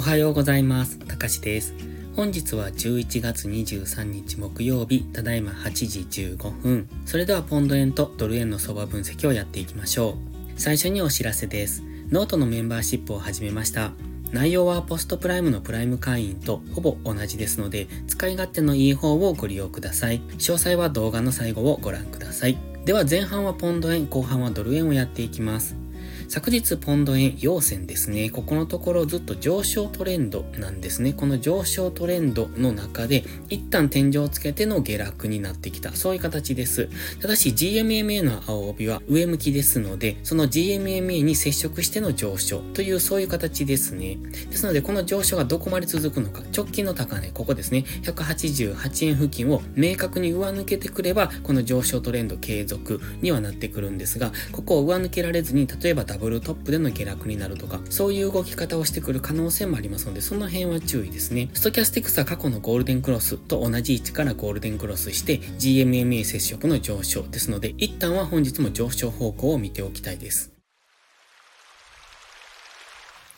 おはようございます。たかしです。本日は11月23日木曜日、ただいま8時15分。それではポンド円とドル円の相場分析をやっていきましょう。最初にお知らせです。ノートのメンバーシップを始めました。内容は PostPrime のプライム会員とほぼ同じですので、使い勝手のいい方をご利用ください。詳細は動画の最後をご覧ください。では前半はポンド円、後半はドル円をやっていきます。昨日ポンド円陽線ですね。ここのところずっと上昇トレンドなんですね。この上昇トレンドの中で一旦天井をつけての下落になってきた。そういう形です。ただし GMMA の青帯は上向きですので、その GMMA に接触しての上昇というそういう形ですね。ですのでこの上昇がどこまで続くのか、直近の高値、ここですね。188円付近を明確に上抜けてくれば、この上昇トレンド継続にはなってくるんですが、ここを上抜けられずに、例えばブルトップでの下落になるとか、そういう動き方をしてくる可能性もありますので、その辺は注意ですね。ストキャスティクスは過去のゴールデンクロスと同じ位置からゴールデンクロスして、GMMA 接触の上昇ですので、一旦は本日も上昇方向を見ておきたいです。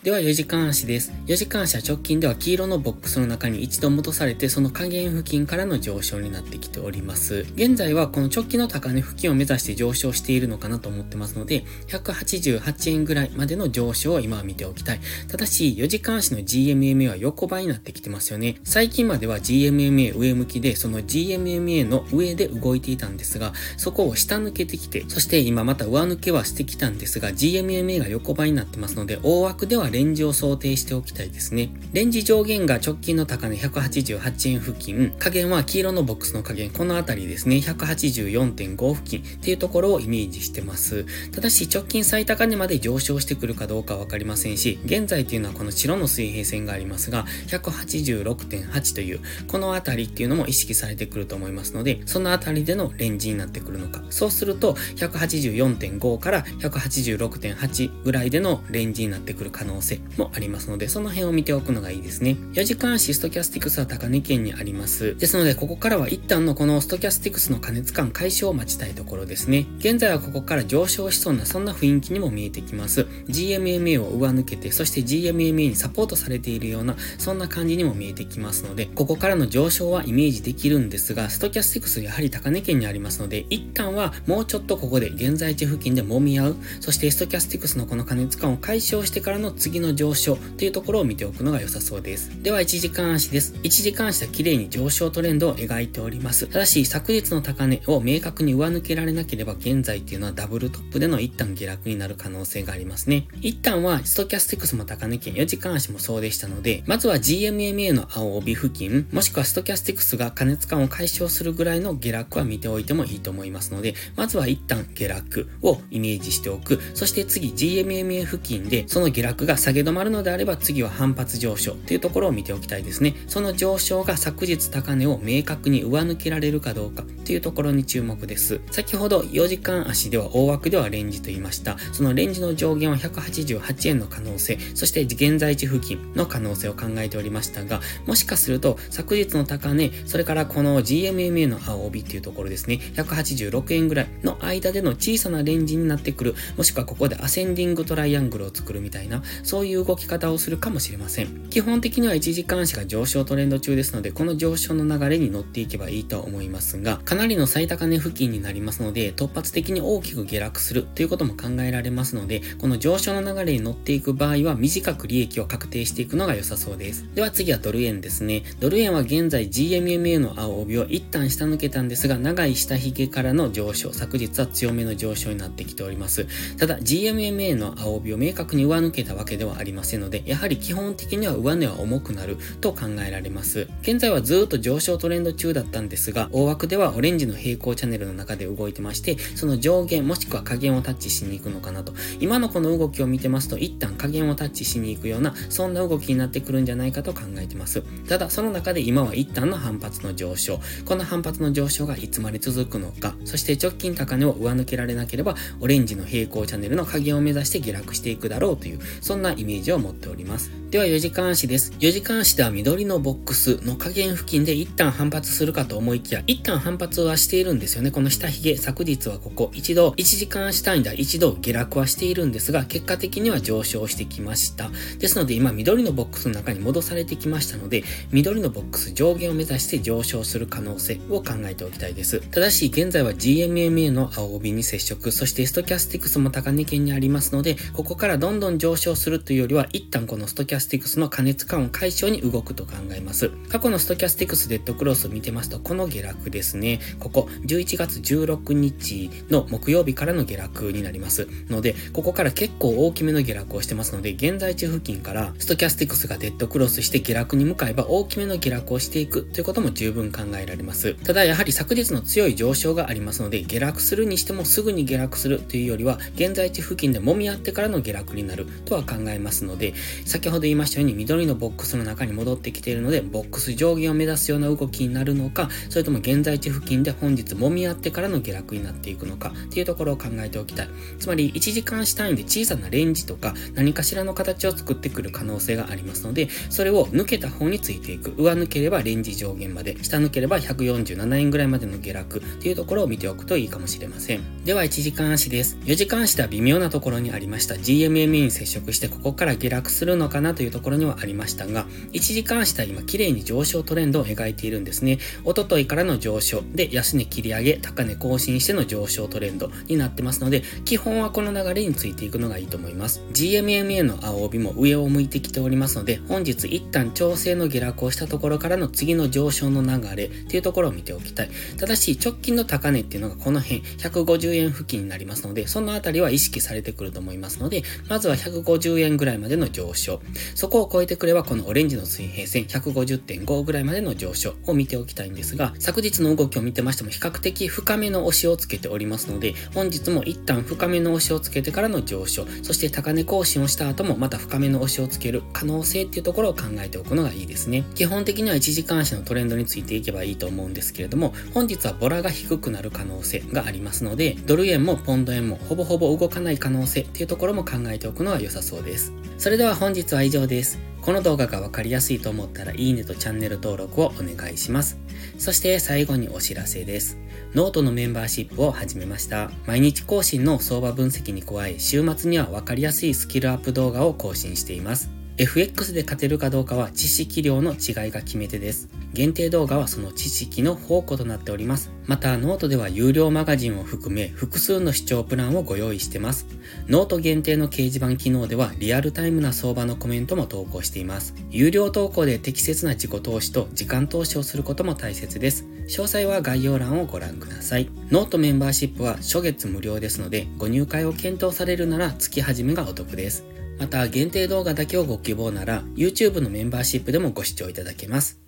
では4時間足です。4時間足は直近では黄色のボックスの中に一度戻されてその下限付近からの上昇になってきております。現在はこの直近の高値付近を目指して上昇しているのかなと思ってますので、188円ぐらいまでの上昇を今は見ておきたい。ただし4時間足の GMMA は横ばいになってきてますよね。最近までは GMMA 上向きでその GMMA の上で動いていたんですが、そこを下抜けてきて、そして今また上抜けはしてきたんですが、GMMA が横ばいになってますので、大枠ではレンジを想定しておきたいですね。レンジ上限が直近の高値188円付近、加減は黄色のボックスの加減、このあたりですね、184.5付近っていうところをイメージしてます。ただし直近最高値まで上昇してくるかどうかわかりませんし、現在というのはこの白の水平線がありますが、186.8という、このあたりっていうのも意識されてくると思いますので、そのあたりでのレンジになってくるのか。そうすると、184.5から186.8ぐらいでのレンジになってくる可能性もありますので、その辺を見ておくのがいいですね。4時間足ストキャスティクスは高値圏にあります。ですので、ここからは一旦のこのストキャスティクスの加熱感解消を待ちたいところですね。現在はここから上昇しそうな、そんな雰囲気にも見えてきます。GMMA を上抜けて、そして GMMA にサポートされているような、そんな感じにも見えてきますので、ここからの上昇はイメージできるんですが、ストキャスティクスやはり高値圏にありますので、一旦はもうちょっとここで現在地付近で揉み合う、そしてストキャスティクスのこの加熱感を解消してからの次次の上昇っていうところを見ておくのが良さそうです。では1時間足です。1時間足は綺麗に上昇トレンドを描いております。ただし昨日の高値を明確に上抜けられなければ現在っていうのはダブルトップでの一旦下落になる可能性がありますね。一旦はストキャスティクスも高値圏4時間足もそうでしたので、まずは GMMA の青帯付近、もしくはストキャスティクスが加熱感を解消するぐらいの下落は見ておいてもいいと思いますので、まずは一旦下落をイメージしておく。そして次 GMMA 付近でその下落が下げ止まるのであれば次は反発上昇っていうところを見ておきたいですね。その上昇が昨日高値を明確に上抜けられるかどうかっていうところに注目です。先ほど4時間足では大枠ではレンジと言いました。そのレンジの上限は188円の可能性、そして現在地付近の可能性を考えておりましたが、もしかすると昨日の高値、それからこの GMMA の青帯っていうところですね、186円ぐらいの間での小さなレンジになってくる、もしくはここでアセンディングトライアングルを作るみたいな、そういう動き方をするかもしれません。基本的には1時間足が上昇トレンド中ですので、この上昇の流れに乗っていけばいいと思いますが、かなりの最高値付近になりますので、突発的に大きく下落するということも考えられますので、この上昇の流れに乗っていく場合は、短く利益を確定していくのが良さそうです。では次はドル円ですね。ドル円は現在 GMMA の青帯を一旦下抜けたんですが、長い下髭からの上昇、昨日は強めの上昇になってきております。ただ、GMMA の青帯を明確に上抜けたわけではありませんので、やはり基本的には上値は重くなると考えられます。現在はずっと上昇トレンド中だったんですが、大枠ではオレンジの平行チャンネルの中で動いてまして、その上限もしくは下限をタッチしに行くのかなと。今のこの動きを見てますと、一旦下限をタッチしに行くような、そんな動きになってくるんじゃないかと考えてます。ただ、その中で今は一旦の反発の上昇。この反発の上昇がいつまで続くのか、そして直近高値を上抜けられなければ、オレンジの平行チャンネルの下限を目指して下落していくだろうという、そんななイメージを持っております。では4時間足です。4時間足では緑のボックスの下限付近で一旦反発するかと思いきや、一旦反発はしているんですよね。この下髭、昨日はここ一度、1時間足単位では一度下落はしているんですが、結果的には上昇してきました。ですので今緑のボックスの中に戻されてきましたので、緑のボックス上限を目指して上昇する可能性を考えておきたいです。ただし現在は GMMA の青帯に接触、そしてストキャスティクスも高値圏にありますので、ここからどんどん上昇するるというよりは、一旦このストキャスティクスの加熱感を解消に動くと考えます。過去のストキャスティクスデッドクロスを見てますと、この下落ですね。ここ、11月16日の木曜日からの下落になります。ので、ここから結構大きめの下落をしてますので、現在地付近からストキャスティクスがデッドクロスして下落に向かえば大きめの下落をしていくということも十分考えられます。ただ、やはり昨日の強い上昇がありますので、下落するにしてもすぐに下落するというよりは、現在地付近で揉み合ってからの下落になるとは考えますので、先ほど言いましたように緑のボックスの中に戻ってきているので、ボックス上限を目指すような動きになるのか、それとも現在地付近で本日揉み合ってからの下落になっていくのかっていうところを考えておきたい。つまり1時間単位で小さなレンジとか何かしらの形を作ってくる可能性がありますので、それを抜けた方についていく。上抜ければレンジ上限まで、下抜ければ147円ぐらいまでの下落っていうところを見ておくといいかもしれません。では1時間足です。4時間足では微妙なところにありました GMMA に接触してここから下落するのかなというところにはありましたが、1時間足は今綺麗に上昇トレンドを描いているんですね。おとといからの上昇で安値切り上げ、高値更新しての上昇トレンドになってますので、基本はこの流れについていくのがいいと思います。GMMA の青帯も上を向いてきておりますので、本日一旦調整の下落をしたところからの次の上昇の流れっていうところを見ておきたい。ただし、直近の高値っていうのがこの辺、150円付近になりますので、そのあたりは意識されてくると思いますので、まずは150円円ぐらいまでの上昇。そこを超えてくれば、このオレンジの水平線150.5ぐらいまでの上昇を見ておきたいんですが、昨日の動きを見てましても比較的深めの押しをつけておりますので、本日も一旦深めの押しをつけてからの上昇、そして高値更新をした後もまた深めの押しをつける可能性っていうところを考えておくのがいいですね。基本的には1時間足のトレンドについていけばいいと思うんですけれども、本日はボラが低くなる可能性がありますので、ドル円もポンド円もほぼほぼ動かない可能性っていうところも考えておくのが良さそうですです。それでは本日は以上です。この動画がわかりやすいと思ったらいいねとチャンネル登録をお願いします。そして最後にお知らせです。ノートのメンバーシップを始めました。毎日更新の相場分析に加え、週末にはわかりやすいスキルアップ動画を更新しています。FX で勝てるかどうかは知識量の違いが決め手です。限定動画はその知識の宝庫となっております。また、ノートでは有料マガジンを含め複数の視聴プランをご用意してます。ノート限定の掲示板機能ではリアルタイムな相場のコメントも投稿しています。有料投稿で適切な自己投資と時間投資をすることも大切です。詳細は概要欄をご覧ください。ノートメンバーシップは初月無料ですので、ご入会を検討されるなら月始めがお得です。また、限定動画だけをご希望なら、YouTube のメンバーシップでもご視聴いただけます。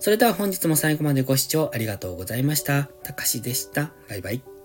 それでは本日も最後までご視聴ありがとうございました。たかしでした。バイバイ。